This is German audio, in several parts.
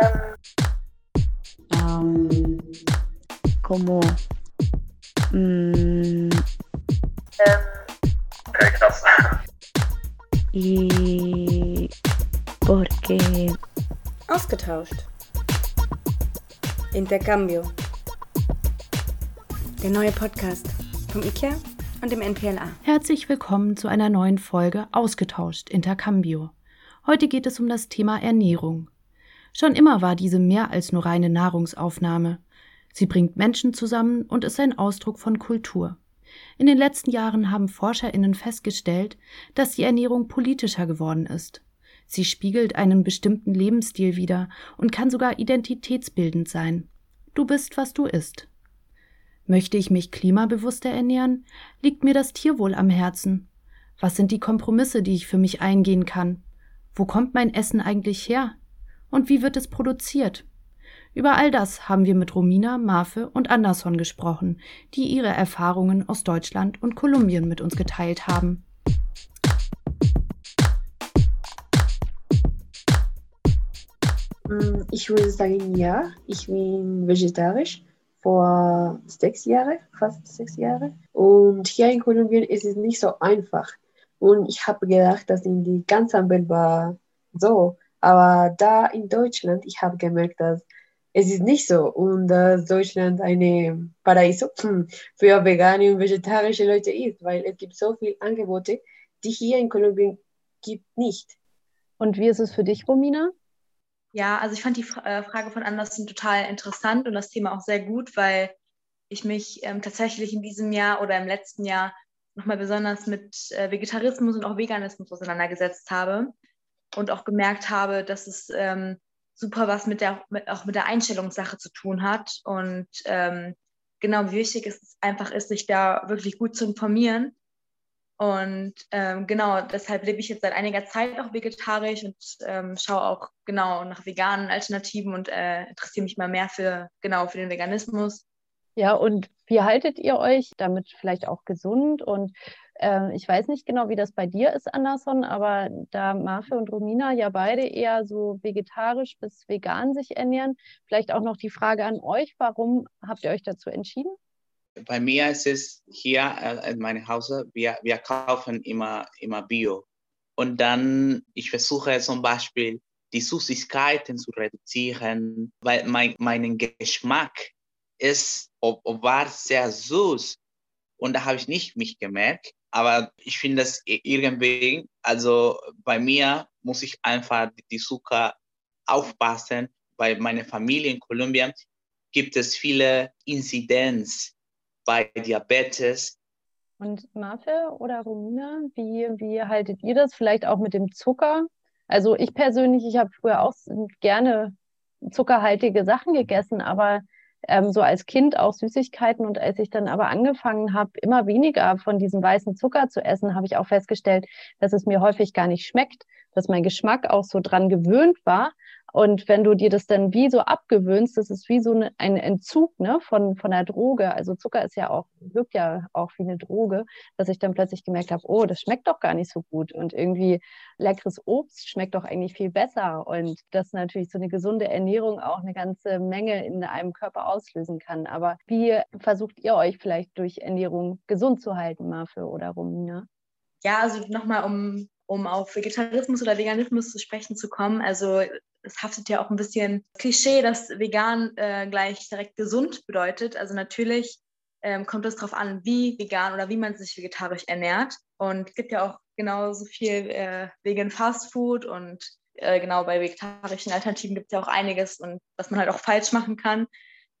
Ähm, como. Mm, Okay, krass. y porque Ausgetauscht. Intercambio. Der neue Podcast vom IKEA und dem NPLA. Herzlich willkommen zu einer neuen Folge Ausgetauscht Intercambio. Heute geht es um das Thema Ernährung. Schon immer war diese mehr als nur reine Nahrungsaufnahme. Sie bringt Menschen zusammen und ist ein Ausdruck von Kultur. In den letzten Jahren haben Forscherinnen festgestellt, dass die Ernährung politischer geworden ist. Sie spiegelt einen bestimmten Lebensstil wider und kann sogar identitätsbildend sein. Du bist, was du isst. Möchte ich mich klimabewusster ernähren, liegt mir das Tierwohl am Herzen. Was sind die Kompromisse, die ich für mich eingehen kann? Wo kommt mein Essen eigentlich her? Und wie wird es produziert? Über all das haben wir mit Romina, Marfe und Anderson gesprochen, die ihre Erfahrungen aus Deutschland und Kolumbien mit uns geteilt haben. Mm, Ich würde sagen, ja. Ich bin vegetarisch vor sechs Jahren, fast sechs Jahre. Und hier in Kolumbien ist es nicht so einfach. Und ich habe gedacht, dass in die ganze Welt war so. Aber da in Deutschland, ich habe gemerkt, dass es ist nicht so. Und dass Deutschland eine Paradiso für vegane und vegetarische Leute ist, weil es gibt so viele Angebote, die hier in Kolumbien gibt nicht. Und wie ist es für dich, Romina? Ja, also ich fand die äh, Frage von Andersen total interessant und das Thema auch sehr gut, weil ich mich ähm, tatsächlich in diesem Jahr oder im letzten Jahr nochmal besonders mit äh, Vegetarismus und auch Veganismus auseinandergesetzt habe und auch gemerkt habe, dass es ähm, super was mit der, mit, auch mit der Einstellungssache zu tun hat und ähm, genau wie wichtig es einfach ist, sich da wirklich gut zu informieren. Und ähm, genau, deshalb lebe ich jetzt seit einiger Zeit auch vegetarisch und ähm, schaue auch genau nach veganen Alternativen und äh, interessiere mich mal mehr für genau für den Veganismus. Ja, und wie haltet ihr euch damit vielleicht auch gesund? Und ähm, ich weiß nicht genau, wie das bei dir ist, Anderson, aber da Marfe und Romina ja beide eher so vegetarisch bis vegan sich ernähren, vielleicht auch noch die Frage an euch, warum habt ihr euch dazu entschieden? Bei mir ist es hier äh, in meinem Hause, wir, wir kaufen immer, immer Bio. Und dann, ich versuche zum Beispiel, die Süßigkeiten zu reduzieren, weil mein, mein Geschmack ist, ob, ob war sehr süß. Und da habe ich nicht mich gemerkt. Aber ich finde das irgendwie, also bei mir muss ich einfach die Zucker aufpassen. Bei meiner Familie in Kolumbien gibt es viele Inzidenz bei Diabetes. Und Marfe oder Romina, wie, wie haltet ihr das? Vielleicht auch mit dem Zucker? Also ich persönlich, ich habe früher auch gerne zuckerhaltige Sachen gegessen, aber ähm, so als Kind auch Süßigkeiten. Und als ich dann aber angefangen habe, immer weniger von diesem weißen Zucker zu essen, habe ich auch festgestellt, dass es mir häufig gar nicht schmeckt, dass mein Geschmack auch so dran gewöhnt war. Und wenn du dir das dann wie so abgewöhnst, das ist wie so ein Entzug ne, von, von der Droge. Also Zucker ist ja auch, wirkt ja auch wie eine Droge, dass ich dann plötzlich gemerkt habe, oh, das schmeckt doch gar nicht so gut. Und irgendwie leckeres Obst schmeckt doch eigentlich viel besser. Und dass natürlich so eine gesunde Ernährung auch eine ganze Menge in einem Körper auslösen kann. Aber wie versucht ihr euch vielleicht durch Ernährung gesund zu halten, Marfe oder Romina? Ja, also nochmal, um, um auf Vegetarismus oder Veganismus zu sprechen zu kommen. Also es haftet ja auch ein bisschen Klischee, dass vegan äh, gleich direkt gesund bedeutet. Also natürlich ähm, kommt es darauf an, wie vegan oder wie man sich vegetarisch ernährt. Und es gibt ja auch genauso viel äh, Vegan Fast Food und äh, genau bei vegetarischen Alternativen gibt es ja auch einiges und was man halt auch falsch machen kann,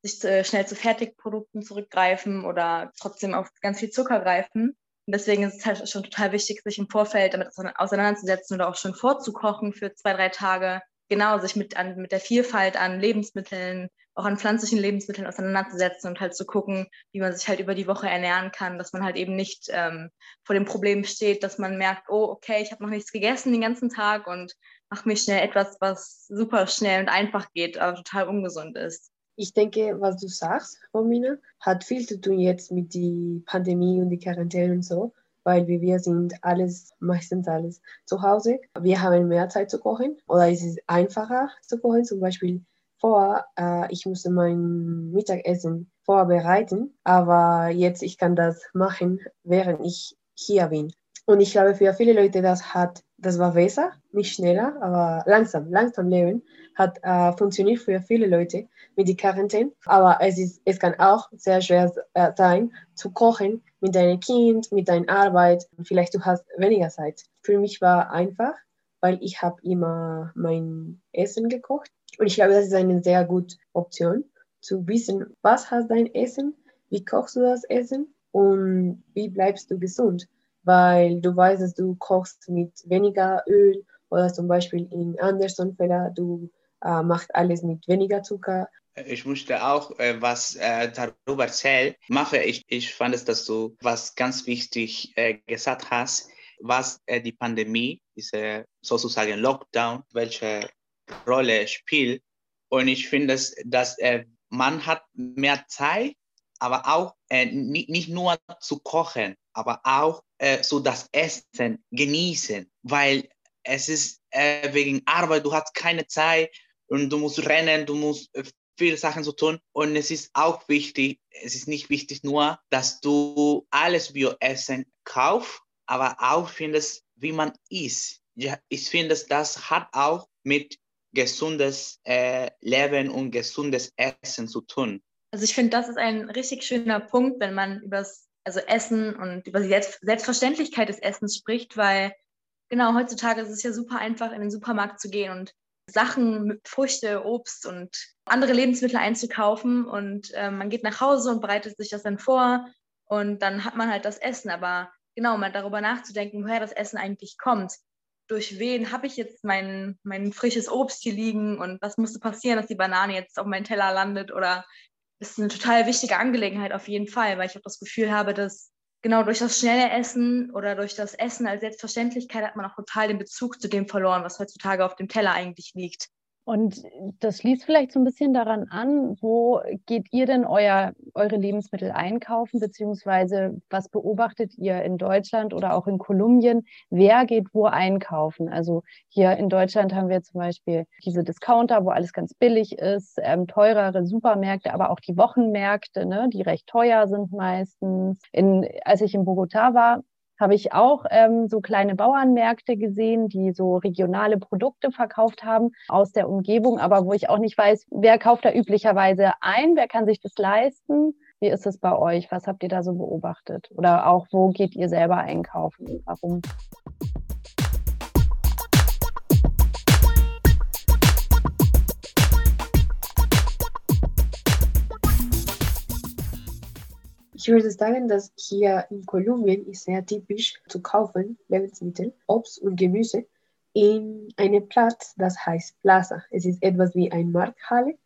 sich äh, schnell zu Fertigprodukten zurückgreifen oder trotzdem auf ganz viel Zucker greifen. Und deswegen ist es halt schon total wichtig, sich im Vorfeld damit auseinanderzusetzen oder auch schon vorzukochen für zwei, drei Tage. Genau, sich mit, an, mit der Vielfalt an Lebensmitteln, auch an pflanzlichen Lebensmitteln auseinanderzusetzen und halt zu gucken, wie man sich halt über die Woche ernähren kann, dass man halt eben nicht ähm, vor dem Problem steht, dass man merkt, oh, okay, ich habe noch nichts gegessen den ganzen Tag und mache mir schnell etwas, was super schnell und einfach geht, aber total ungesund ist. Ich denke, was du sagst, Romina, hat viel zu tun jetzt mit der Pandemie und die Quarantäne und so. weil wir sind alles, meistens alles zu Hause. Wir haben mehr Zeit zu kochen oder es ist einfacher zu kochen. Zum Beispiel vor, äh, ich musste mein Mittagessen vorbereiten, aber jetzt ich kann das machen, während ich hier bin. Und ich glaube, für viele Leute, das hat, das war besser, nicht schneller, aber langsam, langsam leben, hat äh, funktioniert für viele Leute mit der Quarantäne. Aber es, ist, es kann auch sehr schwer äh, sein, zu kochen mit deinem Kind, mit deiner Arbeit. Vielleicht du hast weniger Zeit. Für mich war einfach, weil ich habe immer mein Essen gekocht. Und ich glaube, das ist eine sehr gute Option, zu wissen, was hast dein Essen, wie kochst du das Essen und wie bleibst du gesund weil du weißt, dass du kochst mit weniger Öl oder zum Beispiel in Anderson Fälle, du äh, machst alles mit weniger Zucker. Ich möchte auch äh, was äh, darüber erzählen. Mache ich, ich fand es, dass du was ganz wichtig äh, gesagt hast, was äh, die Pandemie, diese sozusagen Lockdown, welche Rolle spielt. Und ich finde, dass, dass äh, man hat mehr Zeit, aber auch nicht, nicht nur zu kochen, aber auch äh, so das Essen genießen, weil es ist äh, wegen Arbeit, du hast keine Zeit und du musst rennen, du musst äh, viele Sachen zu tun und es ist auch wichtig, es ist nicht wichtig nur, dass du alles Bio-Essen kaufst, aber auch findest, wie man isst. Ja, ich finde, das hat auch mit gesundes äh, Leben und gesundes Essen zu tun. Also ich finde, das ist ein richtig schöner Punkt, wenn man über das also Essen und über die Selbstverständlichkeit des Essens spricht, weil genau heutzutage ist es ja super einfach, in den Supermarkt zu gehen und Sachen, Früchte, Obst und andere Lebensmittel einzukaufen und äh, man geht nach Hause und bereitet sich das dann vor und dann hat man halt das Essen. Aber genau, mal darüber nachzudenken, woher das Essen eigentlich kommt. Durch wen habe ich jetzt mein, mein frisches Obst hier liegen und was musste passieren, dass die Banane jetzt auf meinen Teller landet oder ist eine total wichtige Angelegenheit auf jeden Fall, weil ich auch das Gefühl habe, dass genau durch das schnelle Essen oder durch das Essen als Selbstverständlichkeit hat man auch total den Bezug zu dem verloren, was heutzutage auf dem Teller eigentlich liegt. Und das schließt vielleicht so ein bisschen daran an, wo geht ihr denn euer, eure Lebensmittel einkaufen, beziehungsweise was beobachtet ihr in Deutschland oder auch in Kolumbien? Wer geht wo einkaufen? Also hier in Deutschland haben wir zum Beispiel diese Discounter, wo alles ganz billig ist, ähm, teurere Supermärkte, aber auch die Wochenmärkte, ne, die recht teuer sind meistens. In, als ich in Bogotá war, habe ich auch ähm, so kleine Bauernmärkte gesehen, die so regionale Produkte verkauft haben aus der Umgebung, aber wo ich auch nicht weiß, wer kauft da üblicherweise ein, wer kann sich das leisten. Wie ist es bei euch? Was habt ihr da so beobachtet? Oder auch, wo geht ihr selber einkaufen? Warum? Ich würde sagen, dass hier in Kolumbien ist sehr typisch zu kaufen Lebensmittel, Obst und Gemüse in einem Platz, das heißt Plaza. Es ist etwas wie eine Markthalle.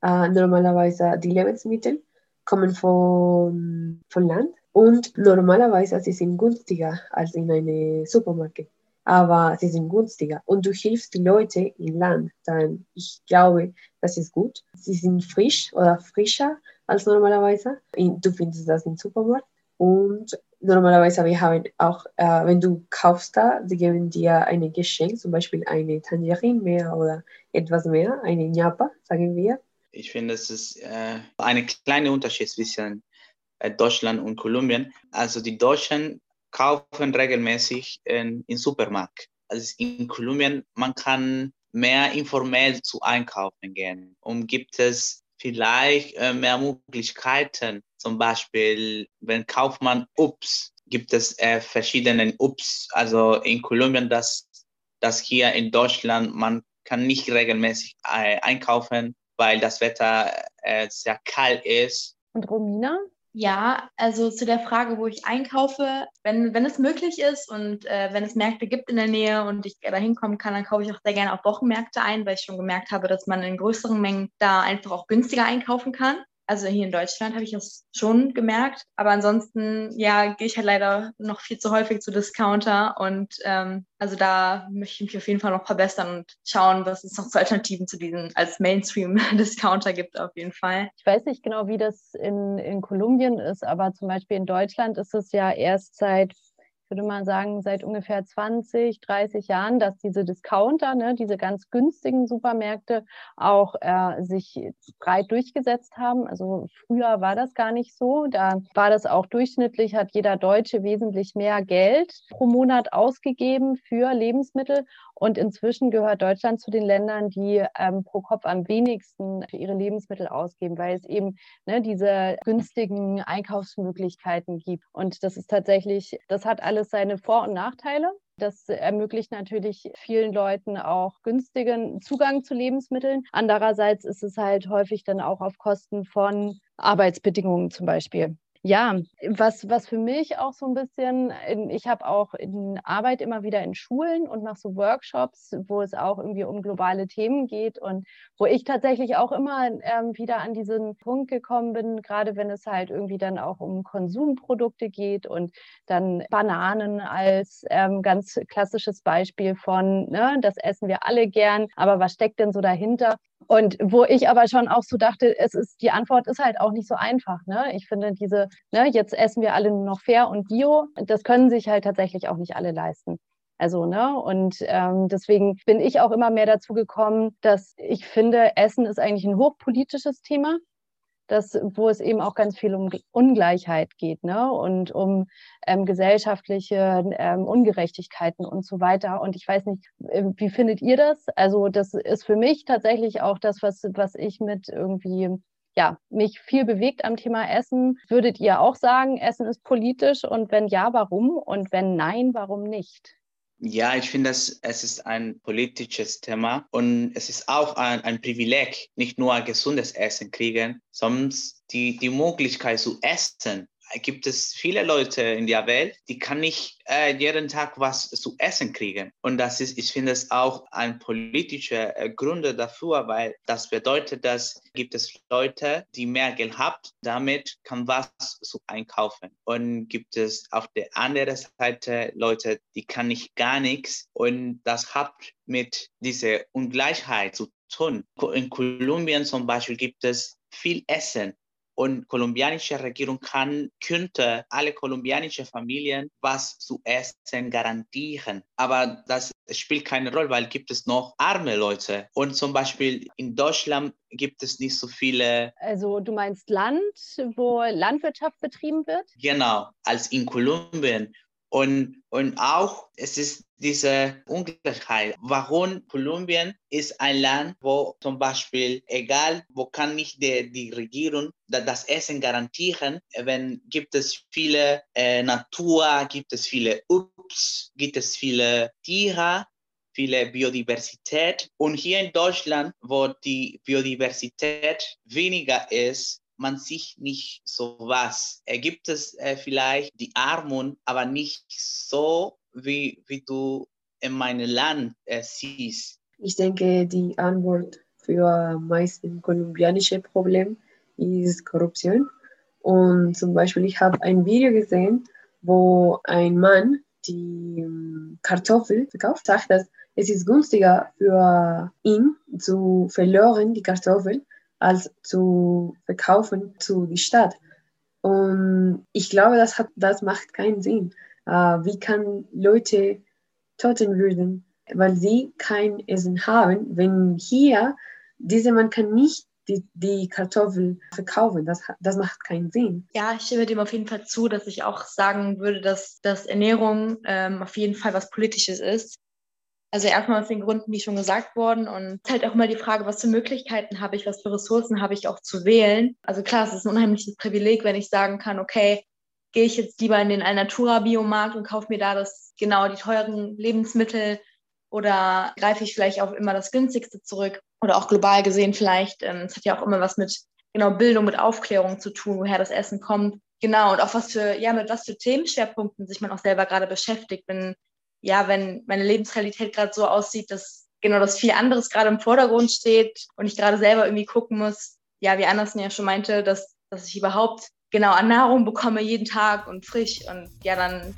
Äh, normalerweise die Lebensmittel kommen von, von Land und normalerweise sie sind günstiger als in einem Supermarkt. Aber sie sind günstiger und du hilfst die Leute im Land. Dann ich glaube, das ist gut. Sie sind frisch oder frischer als normalerweise. Du findest das im Supermarkt. Und normalerweise wir haben auch, äh, wenn du kaufst da, sie geben dir ein Geschenk, zum Beispiel eine Tangerine mehr oder etwas mehr, eine Ñapa, sagen wir. Ich finde, es ist äh, ein kleiner Unterschied zwischen äh, Deutschland und Kolumbien. Also die Deutschen kaufen regelmäßig in, in Supermarkt. Also in Kolumbien, man kann mehr informell zu einkaufen gehen. Und gibt es vielleicht äh, mehr Möglichkeiten. Zum Beispiel, wenn Kaufmann Ups, gibt es äh, verschiedene Ups. Also in Kolumbien, das, das hier in Deutschland, man kann nicht regelmäßig äh, einkaufen, weil das Wetter äh, sehr kalt ist. Und Romina, ja, also zu der Frage, wo ich einkaufe, wenn, wenn es möglich ist und äh, wenn es Märkte gibt in der Nähe und ich da hinkommen kann, dann kaufe ich auch sehr gerne auf Wochenmärkte ein, weil ich schon gemerkt habe, dass man in größeren Mengen da einfach auch günstiger einkaufen kann. Also hier in Deutschland habe ich das schon gemerkt. Aber ansonsten, ja, gehe ich halt leider noch viel zu häufig zu Discounter. Und ähm, also da möchte ich mich auf jeden Fall noch verbessern und schauen, was es noch zu Alternativen zu diesen als Mainstream-Discounter gibt, auf jeden Fall. Ich weiß nicht genau, wie das in, in Kolumbien ist, aber zum Beispiel in Deutschland ist es ja erst seit ich würde mal sagen, seit ungefähr 20, 30 Jahren, dass diese Discounter, ne, diese ganz günstigen Supermärkte auch äh, sich breit durchgesetzt haben. Also früher war das gar nicht so. Da war das auch durchschnittlich, hat jeder Deutsche wesentlich mehr Geld pro Monat ausgegeben für Lebensmittel. Und inzwischen gehört Deutschland zu den Ländern, die ähm, pro Kopf am wenigsten für ihre Lebensmittel ausgeben, weil es eben ne, diese günstigen Einkaufsmöglichkeiten gibt. Und das ist tatsächlich, das hat alles seine Vor- und Nachteile. Das ermöglicht natürlich vielen Leuten auch günstigen Zugang zu Lebensmitteln. Andererseits ist es halt häufig dann auch auf Kosten von Arbeitsbedingungen zum Beispiel. Ja, was, was für mich auch so ein bisschen, ich habe auch in Arbeit immer wieder in Schulen und nach so Workshops, wo es auch irgendwie um globale Themen geht und wo ich tatsächlich auch immer ähm, wieder an diesen Punkt gekommen bin, gerade wenn es halt irgendwie dann auch um Konsumprodukte geht und dann Bananen als ähm, ganz klassisches Beispiel von, ne, das essen wir alle gern, aber was steckt denn so dahinter? Und wo ich aber schon auch so dachte, es ist, die Antwort ist halt auch nicht so einfach. Ne? Ich finde diese, ne, jetzt essen wir alle nur noch fair und bio, das können sich halt tatsächlich auch nicht alle leisten. Also, ne, und ähm, deswegen bin ich auch immer mehr dazu gekommen, dass ich finde, Essen ist eigentlich ein hochpolitisches Thema das, wo es eben auch ganz viel um Ungleichheit geht ne? und um ähm, gesellschaftliche ähm, Ungerechtigkeiten und so weiter. Und ich weiß nicht, äh, wie findet ihr das? Also das ist für mich tatsächlich auch das, was, was ich mit irgendwie ja, mich viel bewegt am Thema Essen. Würdet ihr auch sagen, Essen ist politisch? Und wenn ja, warum? Und wenn nein, warum nicht? Ja, ich finde, es ist ein politisches Thema und es ist auch ein, ein Privileg, nicht nur gesundes Essen kriegen, sondern die, die Möglichkeit zu essen gibt es viele Leute in der Welt, die kann nicht äh, jeden Tag was zu essen kriegen. Und das ist, ich finde es auch ein politischer äh, Gründe dafür, weil das bedeutet, dass gibt es Leute, die mehr Geld haben, damit kann was zu einkaufen. Und gibt es auf der anderen Seite Leute, die kann nicht gar nichts. Und das hat mit dieser Ungleichheit zu tun. In Kolumbien zum Beispiel gibt es viel Essen und kolumbianische Regierung kann, könnte alle kolumbianische Familien was zu essen garantieren. Aber das spielt keine Rolle, weil gibt es noch arme Leute. Und zum Beispiel in Deutschland gibt es nicht so viele. Also du meinst Land, wo Landwirtschaft betrieben wird? Genau, als in Kolumbien. Und, und auch, es ist diese Ungleichheit. Warum Kolumbien ist ein Land, wo zum Beispiel, egal, wo kann nicht die, die Regierung das Essen garantieren, wenn gibt es viele äh, Natur, gibt es viele Ups, gibt es viele Tiere, viele Biodiversität. Und hier in Deutschland, wo die Biodiversität weniger ist, man sieht nicht so was. Gibt es äh, vielleicht die Armut, aber nicht so, wie, wie du in meinem Land äh, siehst? Ich denke, die Antwort für meisten kolumbianische Problem ist Korruption. Und zum Beispiel, ich habe ein Video gesehen, wo ein Mann die ähm, Kartoffel verkauft, sagt, dass es ist günstiger für ihn zu verloren, die Kartoffel, als zu verkaufen zu die Stadt. Und ich glaube, das, hat, das macht keinen Sinn. Uh, wie kann Leute toten würden, weil sie kein Essen haben, wenn hier dieser Mann kann nicht die, die Kartoffel verkaufen. Das, das macht keinen Sinn. Ja, ich stimme dem auf jeden Fall zu, dass ich auch sagen würde, dass, dass Ernährung ähm, auf jeden Fall was Politisches ist. Also erstmal aus den Gründen, die schon gesagt wurden. Und halt auch immer die Frage, was für Möglichkeiten habe ich, was für Ressourcen habe ich auch zu wählen. Also klar, es ist ein unheimliches Privileg, wenn ich sagen kann, okay, gehe ich jetzt lieber in den Alnatura-Biomarkt und kaufe mir da das genau die teuren Lebensmittel oder greife ich vielleicht auf immer das günstigste zurück oder auch global gesehen vielleicht. Ähm, es hat ja auch immer was mit genau Bildung, mit Aufklärung zu tun, woher das Essen kommt. Genau, und auch was für, ja, mit was für Themenschwerpunkten sich man auch selber gerade beschäftigt, wenn ja, wenn meine Lebensrealität gerade so aussieht, dass genau das viel anderes gerade im Vordergrund steht und ich gerade selber irgendwie gucken muss, ja, wie Andersen ja schon meinte, dass, dass ich überhaupt genau an Nahrung bekomme jeden Tag und frisch und ja, dann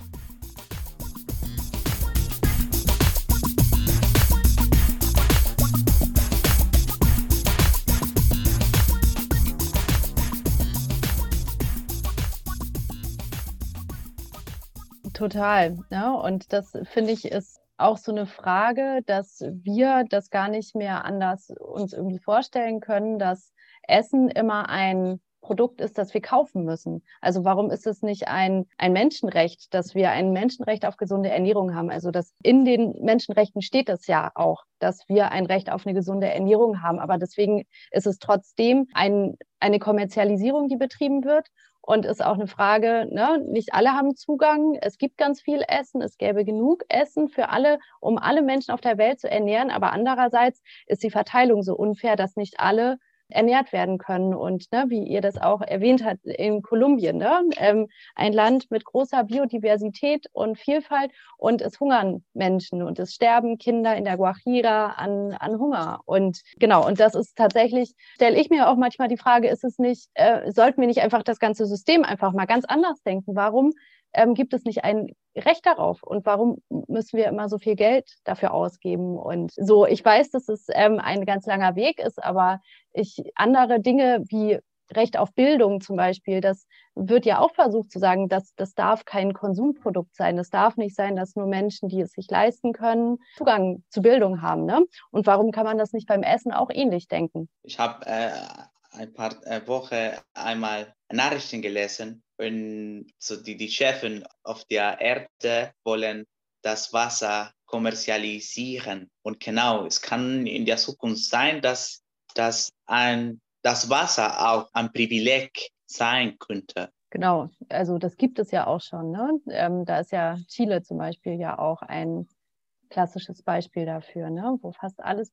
Total. Ja, ne? und das finde ich ist auch so eine Frage, dass wir das gar nicht mehr anders uns irgendwie vorstellen können, dass Essen immer ein Produkt ist, das wir kaufen müssen. Also warum ist es nicht ein, ein Menschenrecht, dass wir ein Menschenrecht auf gesunde Ernährung haben? Also dass in den Menschenrechten steht es ja auch, dass wir ein Recht auf eine gesunde Ernährung haben. Aber deswegen ist es trotzdem ein, eine Kommerzialisierung, die betrieben wird. Und ist auch eine Frage, ne? nicht alle haben Zugang. Es gibt ganz viel Essen. Es gäbe genug Essen für alle, um alle Menschen auf der Welt zu ernähren. Aber andererseits ist die Verteilung so unfair, dass nicht alle ernährt werden können. Und ne, wie ihr das auch erwähnt habt, in Kolumbien, ne, ähm, ein Land mit großer Biodiversität und Vielfalt und es hungern Menschen und es sterben Kinder in der Guajira an, an Hunger. Und genau, und das ist tatsächlich, stelle ich mir auch manchmal die Frage, ist es nicht, äh, sollten wir nicht einfach das ganze System einfach mal ganz anders denken? Warum ähm, gibt es nicht ein Recht darauf? Und warum müssen wir immer so viel Geld dafür ausgeben? Und so, ich weiß, dass es ähm, ein ganz langer Weg ist, aber ich andere Dinge wie Recht auf Bildung zum Beispiel, das wird ja auch versucht zu sagen, dass das darf kein Konsumprodukt sein. Es darf nicht sein, dass nur Menschen, die es sich leisten können, Zugang zu Bildung haben. Ne? Und warum kann man das nicht beim Essen auch ähnlich denken? Ich habe äh, ein paar äh, Wochen einmal Nachrichten gelesen und so die, die Chefin auf der Erde wollen das Wasser kommerzialisieren. Und genau, es kann in der Zukunft sein, dass, dass ein, das Wasser auch ein Privileg sein könnte. Genau, also das gibt es ja auch schon. Ne? Ähm, da ist ja Chile zum Beispiel ja auch ein klassisches Beispiel dafür, ne? wo fast alles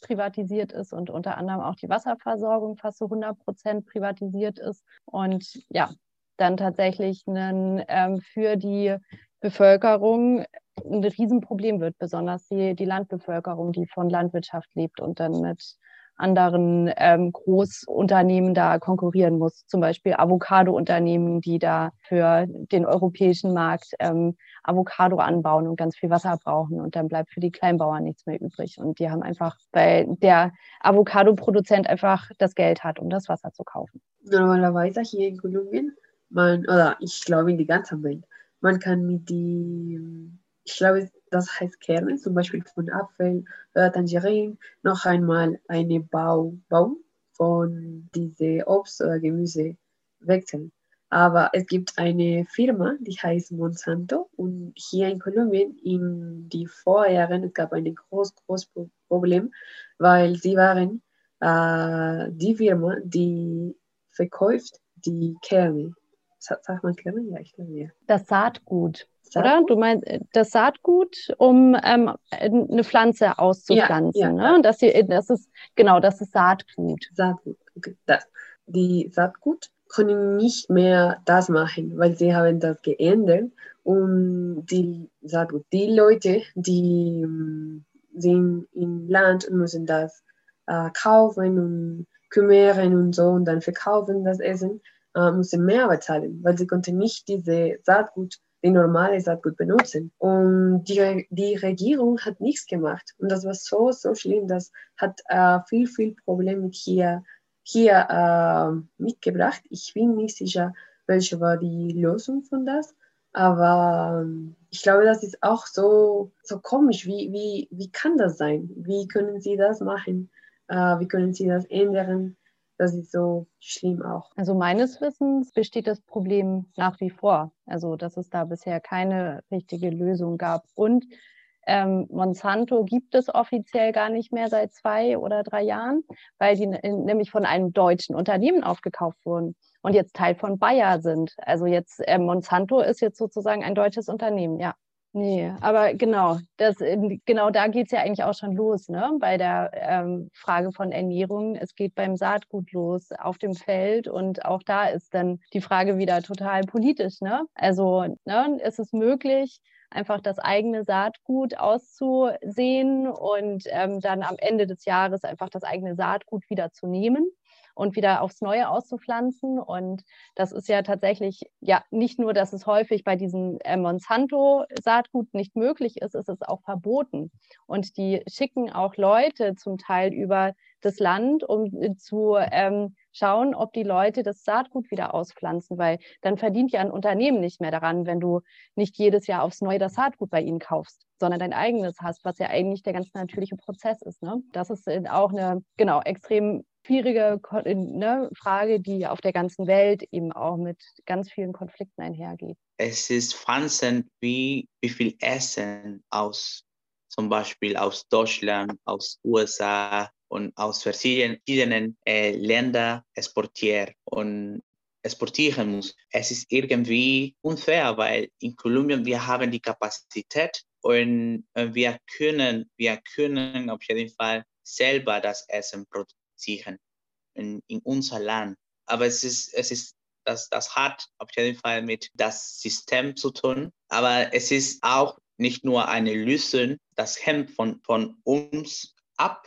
privatisiert ist und unter anderem auch die Wasserversorgung fast so 100 Prozent privatisiert ist. Und ja, dann tatsächlich einen, ähm, für die Bevölkerung ein Riesenproblem wird, besonders die, die Landbevölkerung, die von Landwirtschaft lebt und dann mit anderen ähm, Großunternehmen da konkurrieren muss. Zum Beispiel Avocado-Unternehmen, die da für den europäischen Markt ähm, Avocado anbauen und ganz viel Wasser brauchen. Und dann bleibt für die Kleinbauern nichts mehr übrig. Und die haben einfach, weil der Avocado-Produzent einfach das Geld hat, um das Wasser zu kaufen. Normalerweise hier in Kolumbien man, oder ich glaube in die ganze Welt, man kann mit die, ich glaube, das heißt Kerne, zum Beispiel von Apfel oder Tangerine, noch einmal eine Bau, Baum von diese Obst oder Gemüse wechseln. Aber es gibt eine Firma, die heißt Monsanto und hier in Kolumbien in die Vorjahren es gab ein groß, groß Problem, weil sie waren äh, die Firma, die verkauft die Kerne Man Kerne? Ja, ich ja. Das Saatgut. Saatgut? Oder? Du meinst äh, das Saatgut, um ähm, eine Pflanze auszupflanzen. Ja, ja, ne? das, hier, das ist genau, das ist Saatgut. Saatgut. Das. Die Saatgut können nicht mehr das machen, weil sie haben das geändert und die Saatgut, die Leute, die um, sind im Land und müssen das äh, kaufen und kümmern und so und dann verkaufen das Essen äh, musste mehr bezahlen, weil sie konnte nicht diese Saatgut, die normale Saatgut benutzen. Und die, die Regierung hat nichts gemacht. Und das war so, so schlimm. Das hat äh, viel, viel Probleme hier, hier äh, mitgebracht. Ich bin nicht sicher, welche war die Lösung von das. Aber ähm, ich glaube, das ist auch so, so komisch. Wie, wie, wie kann das sein? Wie können Sie das machen? Äh, wie können Sie das ändern? Das ist so schlimm auch. Also meines Wissens besteht das Problem nach wie vor. Also dass es da bisher keine richtige Lösung gab. Und ähm, Monsanto gibt es offiziell gar nicht mehr seit zwei oder drei Jahren, weil die nämlich von einem deutschen Unternehmen aufgekauft wurden und jetzt Teil von Bayer sind. Also jetzt äh, Monsanto ist jetzt sozusagen ein deutsches Unternehmen, ja. Nee, aber genau, das, genau da geht es ja eigentlich auch schon los, ne? bei der ähm, Frage von Ernährung. Es geht beim Saatgut los auf dem Feld und auch da ist dann die Frage wieder total politisch. Ne? Also ne, ist es möglich, einfach das eigene Saatgut auszusehen und ähm, dann am Ende des Jahres einfach das eigene Saatgut wieder zu nehmen und wieder aufs Neue auszupflanzen. Und das ist ja tatsächlich ja nicht nur, dass es häufig bei diesem äh, Monsanto-Saatgut nicht möglich ist, es ist auch verboten. Und die schicken auch Leute zum Teil über das Land, um äh, zu ähm, schauen, ob die Leute das Saatgut wieder auspflanzen, weil dann verdient ja ein Unternehmen nicht mehr daran, wenn du nicht jedes Jahr aufs Neue das Saatgut bei ihnen kaufst, sondern dein eigenes hast, was ja eigentlich der ganz natürliche Prozess ist. Ne? Das ist äh, auch eine, genau, extrem schwierige ne, Frage, die auf der ganzen Welt eben auch mit ganz vielen Konflikten einhergeht. Es ist Wahnsinn, wie, wie viel Essen aus zum Beispiel aus Deutschland, aus USA und aus verschiedenen äh, Ländern exportiert und exportieren muss. Es ist irgendwie unfair, weil in Kolumbien wir haben die Kapazität und äh, wir können, wir können auf jeden Fall selber das Essen produzieren in, in unser Land. Aber es ist, es ist das, das hat auf jeden Fall mit das System zu tun. Aber es ist auch nicht nur eine Lösung, das hemmt von, von uns ab.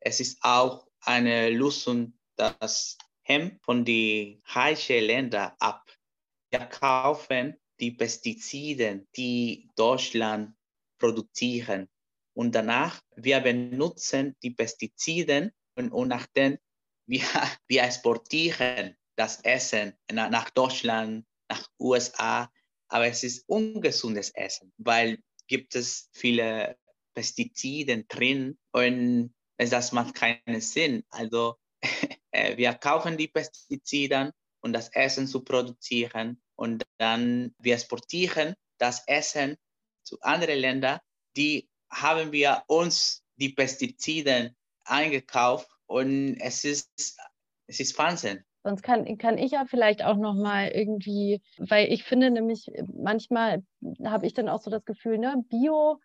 Es ist auch eine Lösung, das hemmt von den reichen Ländern ab. Wir kaufen die Pestizide, die Deutschland produzieren. Und danach, wir benutzen die Pestizide und, nachdem wir, wir exportieren das Essen nach Deutschland, nach USA, aber es ist ungesundes Essen, weil gibt es viele Pestizide drin und das macht keinen Sinn. Also äh, wir kaufen die Pestizide, um das Essen zu produzieren und dann wir exportieren das Essen zu anderen Ländern, die haben wir uns die Pestizide eingekauft und es ist, es ist Wahnsinn. Sonst kann, kann ich ja vielleicht auch noch mal irgendwie, weil ich finde nämlich, manchmal habe ich dann auch so das Gefühl, ne, Bio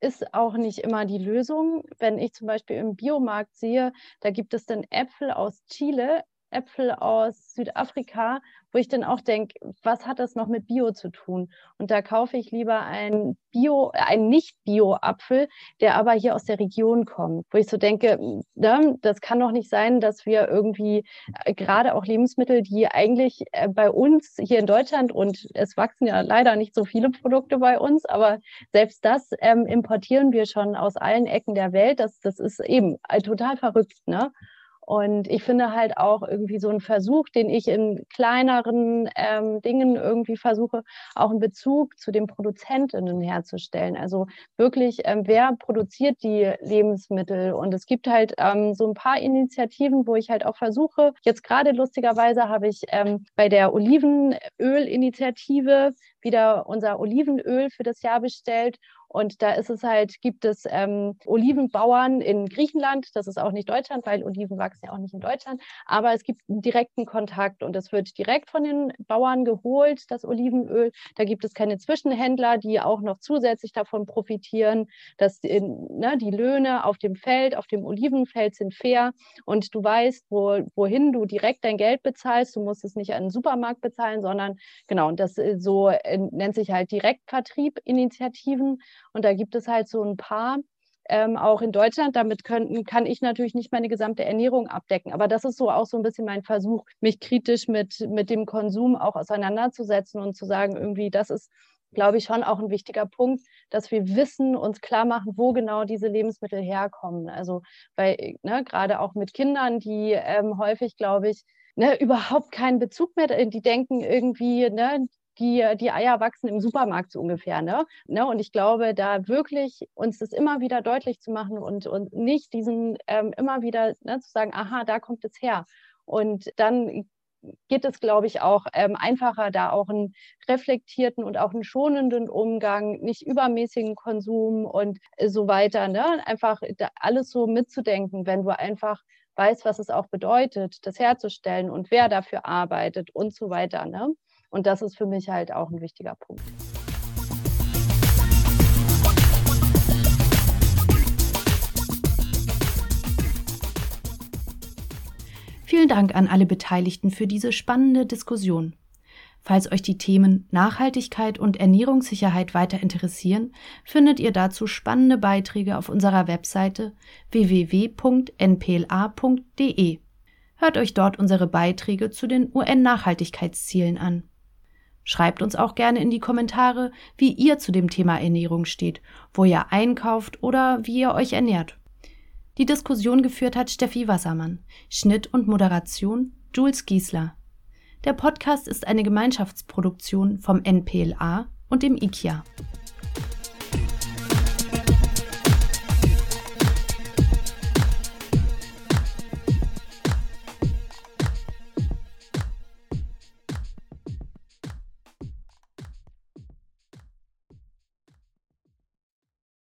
ist auch nicht immer die Lösung. Wenn ich zum Beispiel im Biomarkt sehe, da gibt es dann Äpfel aus Chile, Äpfel aus Südafrika, wo ich dann auch denke, was hat das noch mit Bio zu tun? Und da kaufe ich lieber einen Bio, einen Nicht-Bio-Apfel, der aber hier aus der Region kommt, wo ich so denke, ne, das kann doch nicht sein, dass wir irgendwie äh, gerade auch Lebensmittel, die eigentlich äh, bei uns hier in Deutschland und es wachsen ja leider nicht so viele Produkte bei uns, aber selbst das ähm, importieren wir schon aus allen Ecken der Welt. Das, das ist eben äh, total verrückt, ne? Und ich finde halt auch irgendwie so einen Versuch, den ich in kleineren ähm, Dingen irgendwie versuche, auch einen Bezug zu den Produzentinnen herzustellen. Also wirklich, ähm, wer produziert die Lebensmittel? Und es gibt halt ähm, so ein paar Initiativen, wo ich halt auch versuche, jetzt gerade lustigerweise habe ich ähm, bei der Olivenöl-Initiative wieder unser Olivenöl für das Jahr bestellt und da ist es halt, gibt es ähm, Olivenbauern in Griechenland, das ist auch nicht Deutschland, weil Oliven wachsen ja auch nicht in Deutschland, aber es gibt einen direkten Kontakt und es wird direkt von den Bauern geholt, das Olivenöl. Da gibt es keine Zwischenhändler, die auch noch zusätzlich davon profitieren, dass in, ne, die Löhne auf dem Feld, auf dem Olivenfeld sind fair und du weißt, wo, wohin du direkt dein Geld bezahlst. Du musst es nicht an den Supermarkt bezahlen, sondern genau, und das äh, so äh, nennt sich halt Direktvertrieb-Initiativen. Und da gibt es halt so ein paar, ähm, auch in Deutschland. Damit können, kann ich natürlich nicht meine gesamte Ernährung abdecken. Aber das ist so auch so ein bisschen mein Versuch, mich kritisch mit, mit dem Konsum auch auseinanderzusetzen und zu sagen, irgendwie, das ist, glaube ich, schon auch ein wichtiger Punkt, dass wir wissen, uns klar machen, wo genau diese Lebensmittel herkommen. Also, weil ne, gerade auch mit Kindern, die ähm, häufig, glaube ich, Ne, überhaupt keinen Bezug mehr, die denken irgendwie, ne, die, die Eier wachsen im Supermarkt so ungefähr. Ne? ne? Und ich glaube, da wirklich uns das immer wieder deutlich zu machen und, und nicht diesen ähm, immer wieder ne, zu sagen, aha, da kommt es her. Und dann geht es, glaube ich, auch ähm, einfacher, da auch einen reflektierten und auch einen schonenden Umgang, nicht übermäßigen Konsum und so weiter. Ne? Einfach alles so mitzudenken, wenn du einfach weißt, was es auch bedeutet, das herzustellen und wer dafür arbeitet und so weiter. Ne? Und das ist für mich halt auch ein wichtiger Punkt. Vielen Dank an alle Beteiligten für diese spannende Diskussion. Falls euch die Themen Nachhaltigkeit und Ernährungssicherheit weiter interessieren, findet ihr dazu spannende Beiträge auf unserer Webseite www.npla.de. Hört euch dort unsere Beiträge zu den UN-Nachhaltigkeitszielen an. Schreibt uns auch gerne in die Kommentare, wie ihr zu dem Thema Ernährung steht, wo ihr einkauft oder wie ihr euch ernährt. Die Diskussion geführt hat Steffi Wassermann, Schnitt und Moderation Jules Giesler. Der Podcast ist eine Gemeinschaftsproduktion vom NPLA und dem IKEA.